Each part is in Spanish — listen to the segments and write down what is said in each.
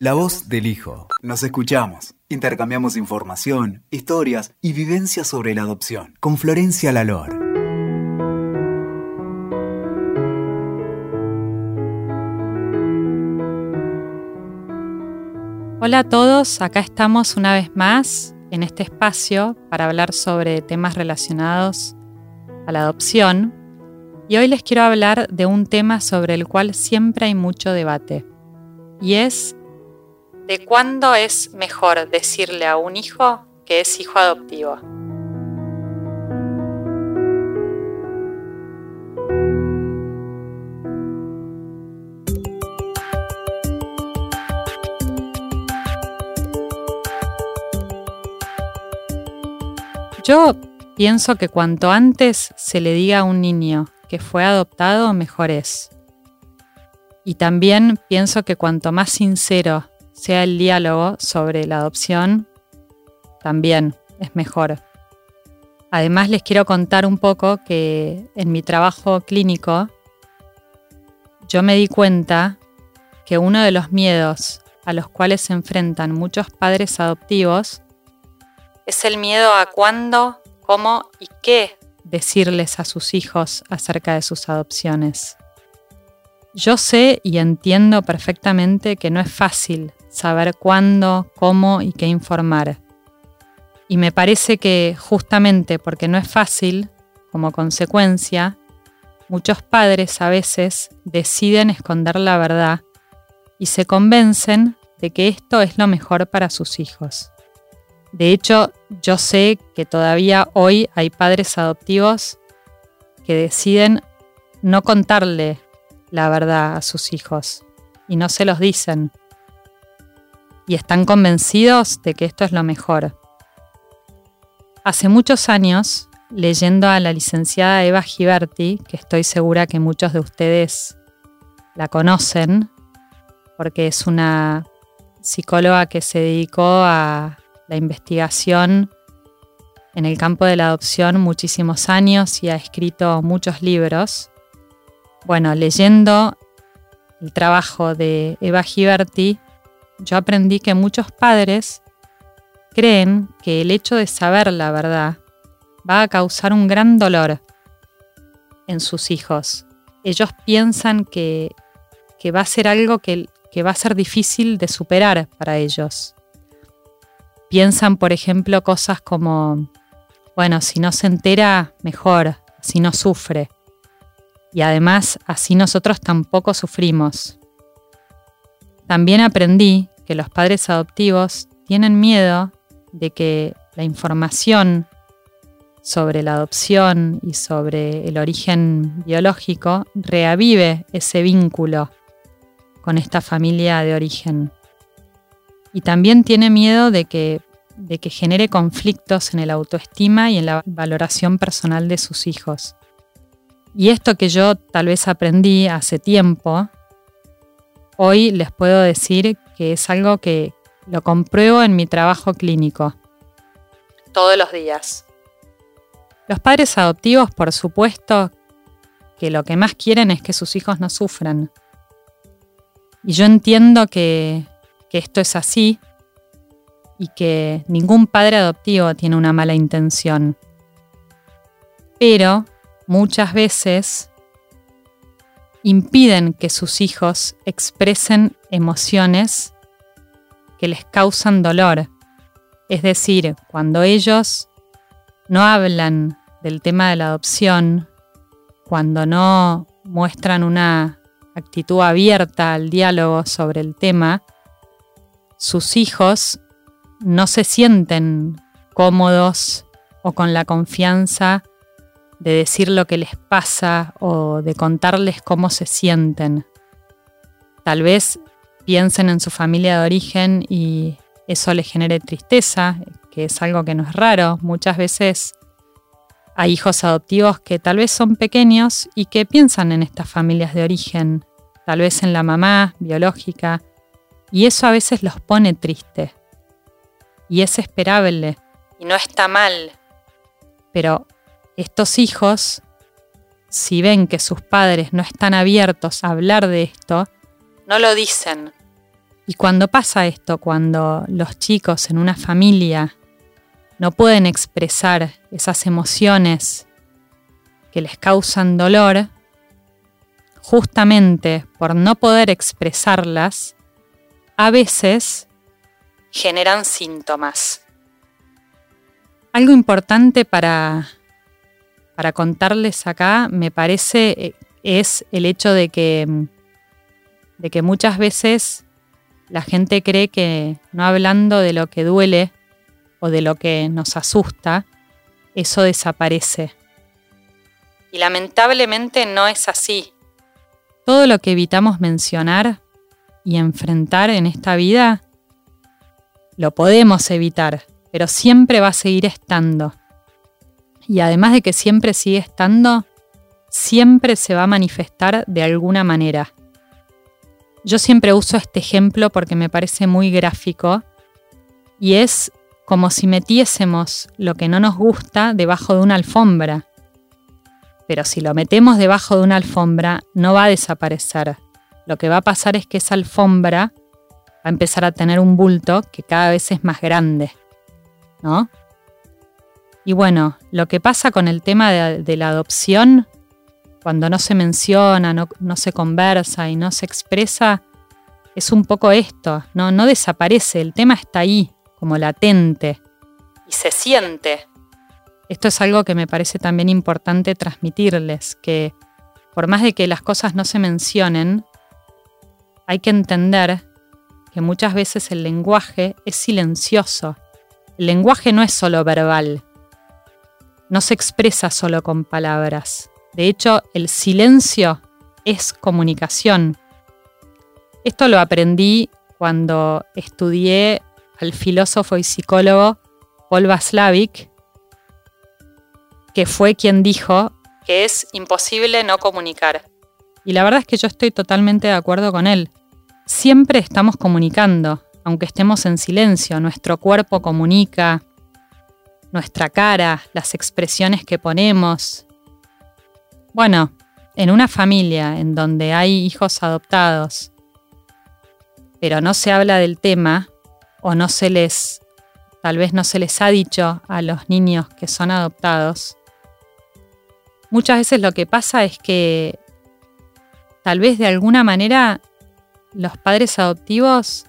La voz del hijo. Nos escuchamos. Intercambiamos información, historias y vivencias sobre la adopción. Con Florencia Lalor. Hola a todos, acá estamos una vez más en este espacio para hablar sobre temas relacionados a la adopción. Y hoy les quiero hablar de un tema sobre el cual siempre hay mucho debate. Y es de cuándo es mejor decirle a un hijo que es hijo adoptivo. Yo pienso que cuanto antes se le diga a un niño que fue adoptado, mejor es. Y también pienso que cuanto más sincero sea el diálogo sobre la adopción, también es mejor. Además les quiero contar un poco que en mi trabajo clínico yo me di cuenta que uno de los miedos a los cuales se enfrentan muchos padres adoptivos es el miedo a cuándo, cómo y qué decirles a sus hijos acerca de sus adopciones. Yo sé y entiendo perfectamente que no es fácil saber cuándo, cómo y qué informar. Y me parece que justamente porque no es fácil, como consecuencia, muchos padres a veces deciden esconder la verdad y se convencen de que esto es lo mejor para sus hijos. De hecho, yo sé que todavía hoy hay padres adoptivos que deciden no contarle la verdad a sus hijos y no se los dicen y están convencidos de que esto es lo mejor. Hace muchos años, leyendo a la licenciada Eva Giberti, que estoy segura que muchos de ustedes la conocen, porque es una psicóloga que se dedicó a la investigación en el campo de la adopción muchísimos años y ha escrito muchos libros. Bueno, leyendo el trabajo de Eva Giberti, yo aprendí que muchos padres creen que el hecho de saber la verdad va a causar un gran dolor en sus hijos. Ellos piensan que, va a ser algo que, que va a ser difícil de superar para ellos. Piensan, por ejemplo, cosas como, bueno, si no se entera, mejor, si no sufre. Y además, así nosotros tampoco sufrimos. También aprendí que los padres adoptivos tienen miedo de que la información sobre la adopción y sobre el origen biológico reavive ese vínculo con esta familia de origen. Y también tiene miedo de que, de que genere conflictos en el autoestima y en la valoración personal de sus hijos. Y esto que yo tal vez aprendí hace tiempo, Hoy les puedo decir que es algo que lo compruebo en mi trabajo clínico. Todos los días. Los padres adoptivos, por supuesto, que lo que más quieren es que sus hijos no sufran. Y yo entiendo que, que esto es así y que ningún padre adoptivo tiene una mala intención. Pero muchas veces impiden que sus hijos expresen emociones que les causan dolor. Es decir, cuando ellos no hablan del tema de la adopción, cuando no muestran una actitud abierta al diálogo sobre el tema, sus hijos no se sienten cómodos o con la confianza de decir lo que les pasa o de contarles cómo se sienten. Tal vez piensen en su familia de origen y eso les genere tristeza, que es algo que no es raro. Muchas veces hay hijos adoptivos que tal vez son pequeños y que piensan en estas familias de origen, tal vez en la mamá biológica, y eso a veces los pone tristes. Y es esperable, y no está mal, pero estos hijos, si ven que sus padres no están abiertos a hablar de esto, no lo dicen. Y cuando pasa esto, cuando los chicos en una familia no pueden expresar esas emociones que les causan dolor, justamente por no poder expresarlas, a veces generan síntomas. Algo importante para, para contarles acá, me parece, eh, es el hecho de que, de que muchas veces la gente cree que no hablando de lo que duele o de lo que nos asusta, eso desaparece. Y lamentablemente no es así. Todo lo que evitamos mencionar y enfrentar en esta vida, lo podemos evitar, pero siempre va a seguir estando. Y además de que siempre sigue estando, siempre se va a manifestar de alguna manera. Yo siempre uso este ejemplo porque me parece muy gráfico y es como si metiésemos lo que no nos gusta debajo de una alfombra. Pero si lo metemos debajo de una alfombra, no va a desaparecer. Lo que va a pasar es que esa alfombra va a empezar a tener un bulto que cada vez es más grande. ¿No? Y bueno, lo que pasa con el tema de, la adopción, cuando no se menciona, no, se conversa y no se expresa, es un poco esto, no desaparece, el tema está ahí, como latente, y se siente. Esto es algo que me parece también importante transmitirles, que por más de que las cosas no se mencionen, hay que entender que muchas veces el lenguaje es silencioso. El lenguaje no es solo verbal, no se expresa solo con palabras. De hecho, el silencio es comunicación. Esto lo aprendí cuando estudié al filósofo y psicólogo Paul Vaslavic, que fue quien dijo que es imposible no comunicar. Y la verdad es que yo estoy totalmente de acuerdo con él. Siempre estamos comunicando, aunque estemos en silencio, nuestro cuerpo comunica, nuestra cara, las expresiones que ponemos. Bueno, en una familia en donde hay hijos adoptados, pero no se habla del tema o no se les, tal vez no se les ha dicho a los niños que son adoptados, muchas veces lo que pasa es que tal vez de alguna manera los padres adoptivos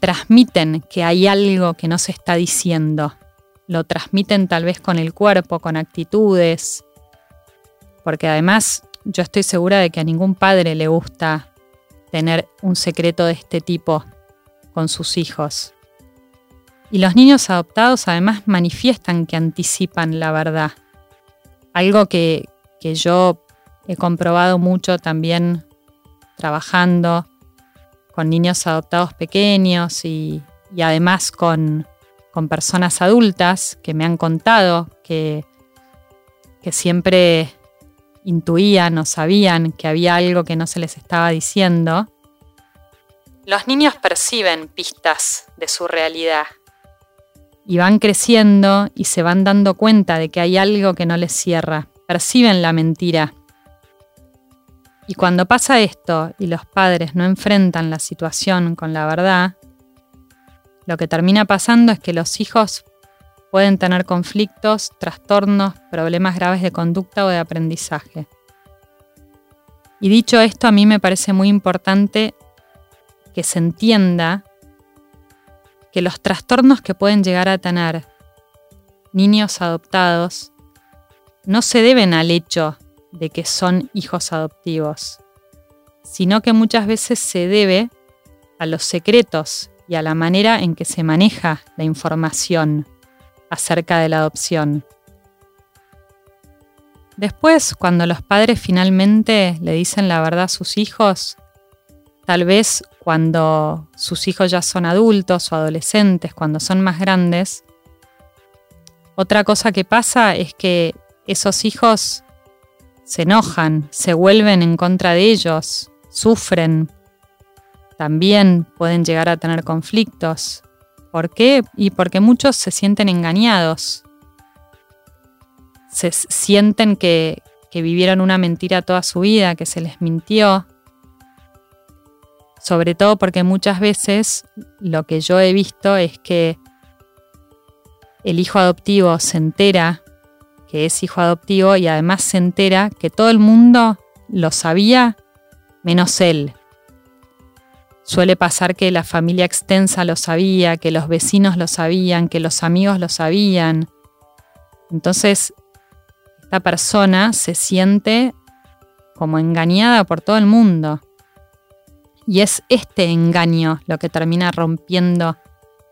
transmiten que hay algo que no se está diciendo. Lo transmiten tal vez con el cuerpo, con actitudes, porque además yo estoy segura de que a ningún padre le gusta tener un secreto de este tipo con sus hijos. Y los niños adoptados además manifiestan que anticipan la verdad. Algo que, yo he comprobado mucho también trabajando con niños adoptados pequeños y, además con, con, personas adultas que me han contado que, que siempre intuían o sabían que había algo que no se les estaba diciendo, los niños perciben pistas de su realidad y van creciendo y se van dando cuenta de que hay algo que no les cierra, perciben la mentira. Y cuando pasa esto y los padres no enfrentan la situación con la verdad, lo que termina pasando es que los hijos pueden tener conflictos, trastornos, problemas graves de conducta o de aprendizaje. Y dicho esto, a mí me parece muy importante que se entienda que los trastornos que pueden llegar a tener niños adoptados no se deben al hecho de que son hijos adoptivos, sino que muchas veces se debe a los secretos y a la manera en que se maneja la información acerca de la adopción. Después, cuando los padres finalmente le dicen la verdad a sus hijos, tal vez cuando sus hijos ya son adultos o adolescentes, cuando son más grandes, otra cosa que pasa es que esos hijos se enojan, se vuelven en contra de ellos, sufren, también pueden llegar a tener conflictos, ¿Por qué? Y porque muchos se sienten engañados. Se sienten que, que vivieron una mentira toda su vida, que se les mintió. sobre todo porque muchas veces lo que yo he visto es que el hijo adoptivo se entera que es hijo adoptivo y además se entera que todo el mundo lo sabía menos él. Suele pasar que la familia extensa lo sabía, que los vecinos lo sabían, que los amigos lo sabían. Entonces, esta persona se siente como engañada por todo el mundo. Y es este engaño lo que termina rompiendo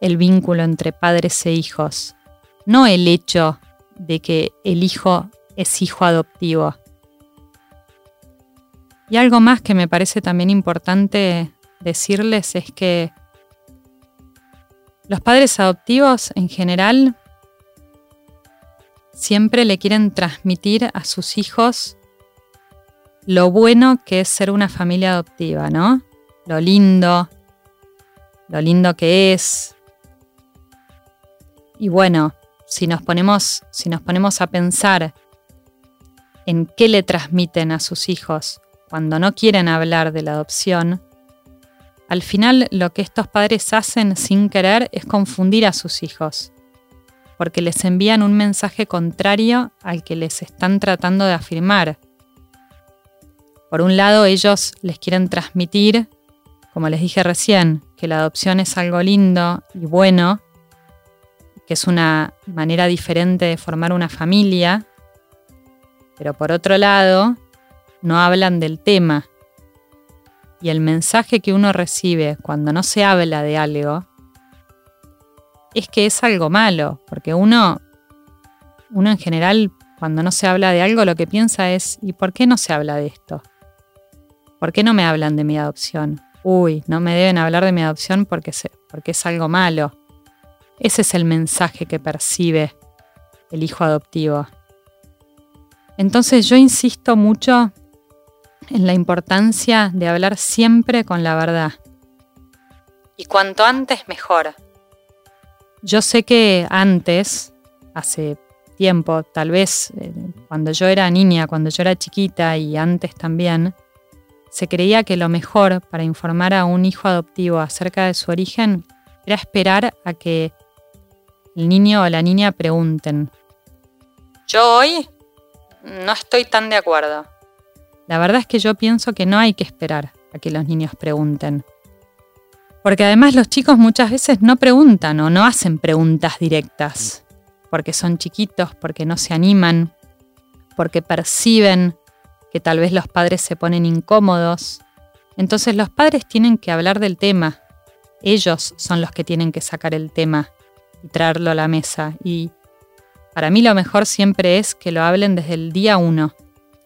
el vínculo entre padres e hijos, no el hecho de que el hijo es hijo adoptivo. Y algo más que me parece también importante decirles es que los padres adoptivos en general siempre le quieren transmitir a sus hijos lo bueno que es ser una familia adoptiva, ¿no? Lo lindo, lo lindo que es. Y bueno, si nos ponemos, si nos ponemos a pensar en qué le transmiten a sus hijos cuando no quieren hablar de la adopción, al final lo que estos padres hacen sin querer es confundir a sus hijos, porque les envían un mensaje contrario al que les están tratando de afirmar. Por un lado, ellos les quieren transmitir, como les dije recién, que la adopción es algo lindo y bueno, que es una manera diferente de formar una familia, pero por otro lado, no hablan del tema. Y el mensaje que uno recibe cuando no se habla de algo es que es algo malo, porque uno, uno en general, cuando no se habla de algo, lo que piensa es, ¿y por qué no se habla de esto? ¿Por qué no me hablan de mi adopción? Uy, no me deben hablar de mi adopción porque, porque es algo malo. Ese es el mensaje que percibe el hijo adoptivo. Entonces yo insisto mucho en la importancia de hablar siempre con la verdad. Y cuanto antes mejor. Yo sé que antes, hace tiempo, tal vez eh, cuando yo era niña, cuando yo era chiquita y antes también, se creía que lo mejor para informar a un hijo adoptivo acerca de su origen era esperar a que el niño o la niña pregunten. Yo hoy no estoy tan de acuerdo. La verdad es que yo pienso que no hay que esperar a que los niños pregunten. Porque además los chicos muchas veces no preguntan o no hacen preguntas directas, porque son chiquitos, porque no se animan, porque perciben que tal vez los padres se ponen incómodos. Entonces los padres tienen que hablar del tema. Ellos son los que tienen que sacar el tema y traerlo a la mesa. Y para mí lo mejor siempre es que lo hablen desde el día uno,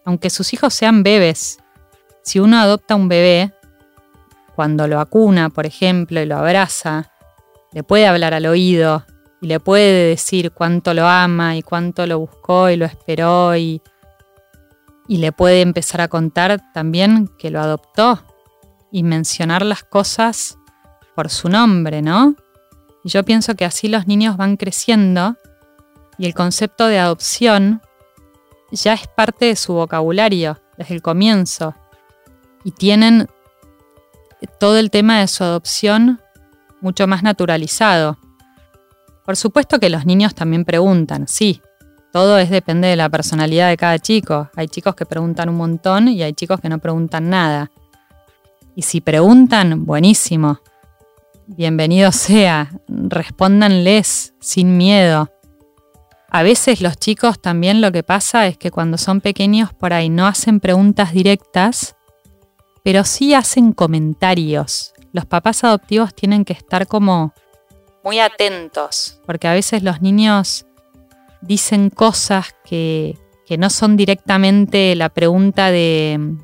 aunque sus hijos sean bebés. Si uno adopta un bebé, cuando lo acuna, por ejemplo, y lo abraza, le puede hablar al oído y le puede decir cuánto lo ama y cuánto lo buscó y lo esperó y, y le puede empezar a contar también que lo adoptó y mencionar las cosas por su nombre, ¿no? Y yo pienso que así los niños van creciendo y el concepto de adopción ya es parte de su vocabulario desde el comienzo. Y tienen todo el tema de su adopción mucho más naturalizado. Por supuesto que los niños también preguntan, sí, todo es depende de la personalidad de cada chico. Hay chicos que preguntan un montón y hay chicos que no preguntan nada. Y si preguntan, buenísimo bienvenido sea, respóndanles sin miedo. A veces los chicos también lo que pasa es que cuando son pequeños por ahí no hacen preguntas directas, pero sí hacen comentarios. Los papás adoptivos tienen que estar como muy atentos, porque a veces los niños dicen cosas que, que no son directamente la pregunta de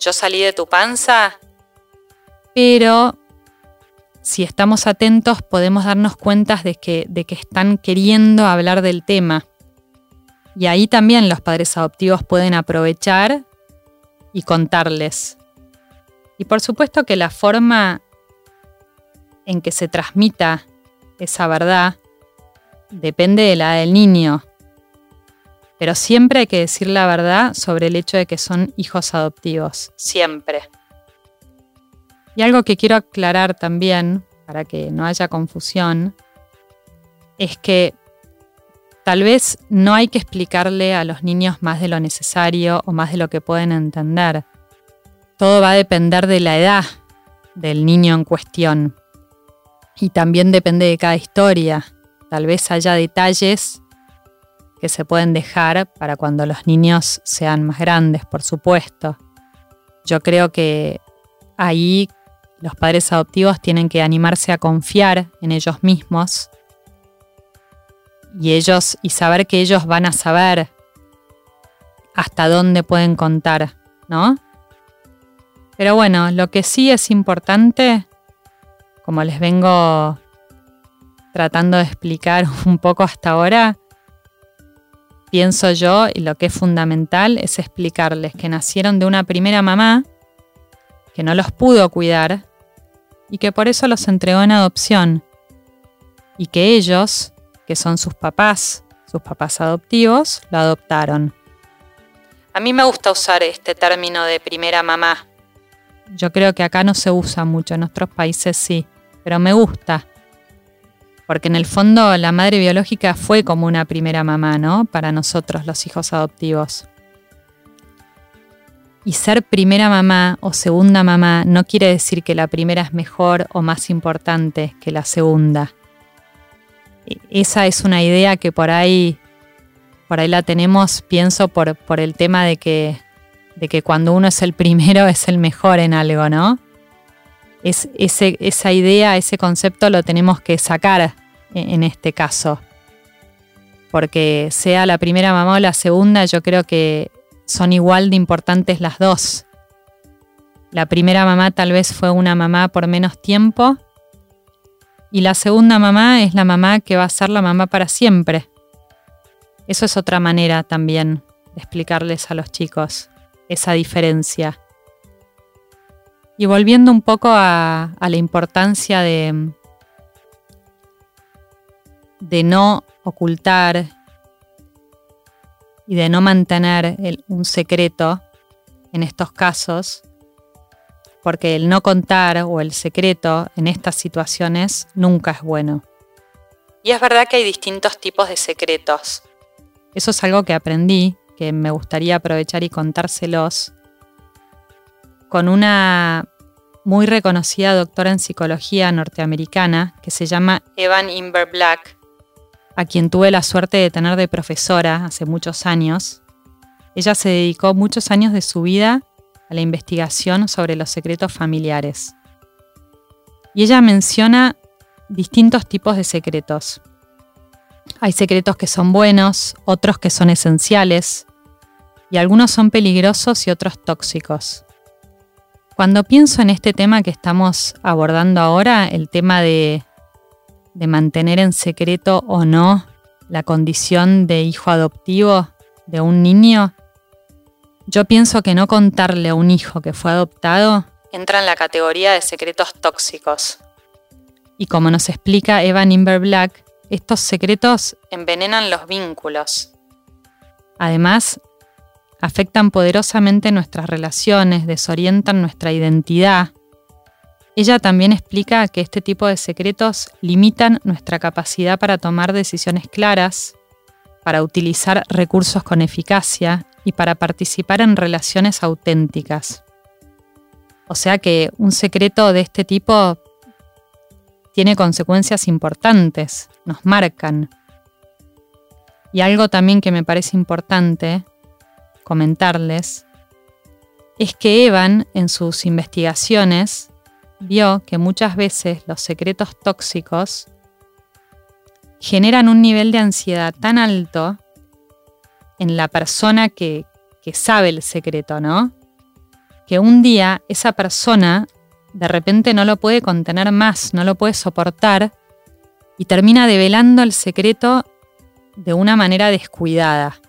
¿yo salí de tu panza? Pero si estamos atentos podemos darnos cuenta de que, de que están queriendo hablar del tema. Y ahí también los padres adoptivos pueden aprovechar y contarles. Y por supuesto que la forma en que se transmita esa verdad depende de la del niño. Pero siempre hay que decir la verdad sobre el hecho de que son hijos adoptivos. Siempre. Y algo que quiero aclarar también, para que no haya confusión, es que tal vez no hay que explicarle a los niños más de lo necesario o más de lo que pueden entender. Todo va a depender de la edad del niño en cuestión. Y también depende de cada historia. Tal vez haya detalles que se pueden dejar para cuando los niños sean más grandes, por supuesto. Yo creo que ahí los padres adoptivos tienen que animarse a confiar en ellos mismos y ellos y saber que ellos van a saber hasta dónde pueden contar, ¿no? Pero bueno, lo que sí es importante, como les vengo tratando de explicar un poco hasta ahora, pienso yo, y lo que es fundamental es explicarles que nacieron de una primera mamá, que no los pudo cuidar y que por eso los entregó en adopción, y que ellos, que son sus papás, sus papás adoptivos, lo adoptaron. A mí me gusta usar este término de primera mamá. Yo creo que acá no se usa mucho, en otros países sí, pero me gusta porque en el fondo la madre biológica fue como una primera mamá, ¿no? Para nosotros, los hijos adoptivos. Y ser primera mamá o segunda mamá no quiere decir que la primera es mejor o más importante que la segunda. E, esa es una idea que por ahí, por ahí la tenemos, pienso, por, por el tema de que, de que cuando uno es el primero es el mejor en algo, ¿no? Es, esa idea, ese concepto lo tenemos que sacar en este caso. Porque sea la primera mamá o la segunda, yo creo que son igual de importantes las dos. La primera mamá tal vez fue una mamá por menos tiempo y la segunda mamá es la mamá que va a ser la mamá para siempre. Eso es otra manera también de explicarles a los chicos esa diferencia. Y volviendo un poco a, a la importancia de, de no ocultar y de no mantener un secreto en estos casos, porque el no contar o el secreto en estas situaciones nunca es bueno. Y es verdad que hay distintos tipos de secretos. Eso es algo que aprendí, que me gustaría aprovechar y contárselos, con una muy reconocida doctora en psicología norteamericana que se llama Evan Inver Black, a quien tuve la suerte de tener de profesora hace muchos años. Ella se dedicó muchos años de su vida a la investigación sobre los secretos familiares. Y ella menciona distintos tipos de secretos. Hay secretos que son buenos, otros que son esenciales, y algunos son peligrosos y otros tóxicos. Cuando pienso en este tema que estamos abordando ahora, el tema de de mantener en secreto o no la condición de hijo adoptivo de un niño, yo pienso que no contarle a un hijo que fue adoptado entra en la categoría de secretos tóxicos. Y como nos explica Eva Nimber Black, estos secretos envenenan los vínculos. Además, afectan poderosamente nuestras relaciones, desorientan nuestra identidad ella también explica que este tipo de secretos limitan nuestra capacidad para tomar decisiones claras, para utilizar recursos con eficacia y para participar en relaciones auténticas. O sea que un secreto de este tipo tiene consecuencias importantes, nos marcan. Y algo también que me parece importante comentarles es que Evan en sus investigaciones vio que muchas veces los secretos tóxicos generan un nivel de ansiedad tan alto en la persona que, sabe el secreto, ¿no? Que un día esa persona de repente no lo puede contener más, no lo puede soportar y termina develando el secreto de una manera descuidada,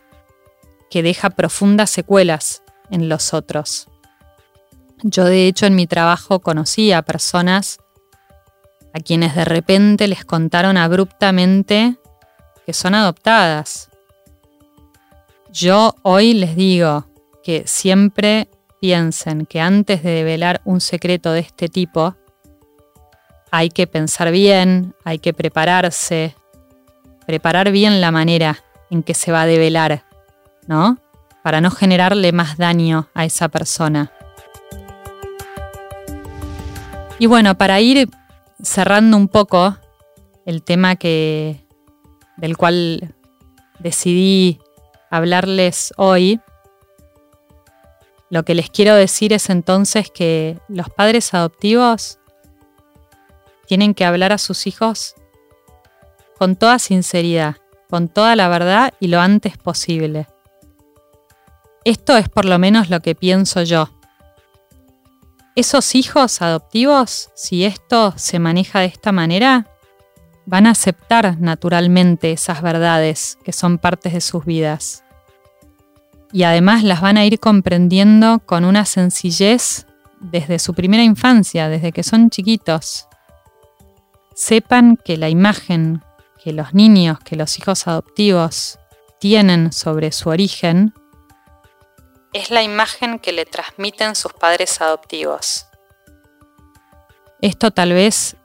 que deja profundas secuelas en los otros. Yo de hecho en mi trabajo conocí a personas a quienes de repente les contaron abruptamente que son adoptadas. Yo hoy les digo que siempre piensen que antes de develar un secreto de este tipo, hay que pensar bien, hay que prepararse, preparar bien la manera en que se va a develar, ¿no? Para no generarle más daño a esa persona. Y bueno, para ir cerrando un poco el tema que, del cual decidí hablarles hoy, lo que les quiero decir es entonces que los padres adoptivos tienen que hablar a sus hijos con toda sinceridad, con toda la verdad y lo antes posible. Esto es por lo menos lo que pienso yo. Esos hijos adoptivos, si esto se maneja de esta manera, van a aceptar naturalmente esas verdades que son partes de sus vidas. Y además las van a ir comprendiendo con una sencillez desde su primera infancia, desde que son chiquitos sepan que la imagen que los niños, que los hijos adoptivos tienen sobre su origen, es la imagen que le transmiten sus padres adoptivos. Esto tal vez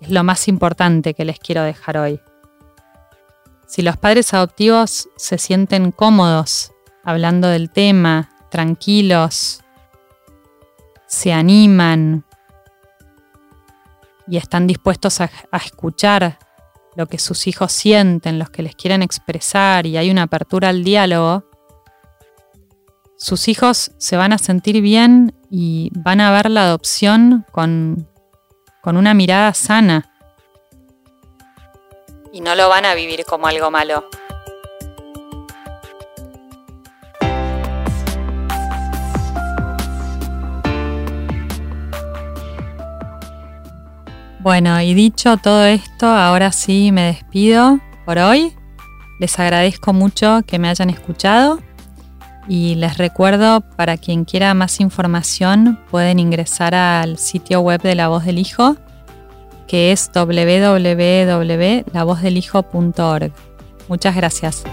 es lo más importante que les quiero dejar hoy. Si los padres adoptivos se sienten cómodos hablando del tema, tranquilos, se animan, y están dispuestos a, escuchar lo que sus hijos sienten, los que les quieren expresar y hay una apertura al diálogo, sus hijos se van a sentir bien y van a ver la adopción con, con una mirada sana. Y no lo van a vivir como algo malo. Bueno, y dicho todo esto, ahora sí me despido por hoy. Les agradezco mucho que me hayan escuchado y les recuerdo para quien quiera más información pueden ingresar al sitio web de La Voz del Hijo que es www.lavozdelhijo.org. Muchas gracias.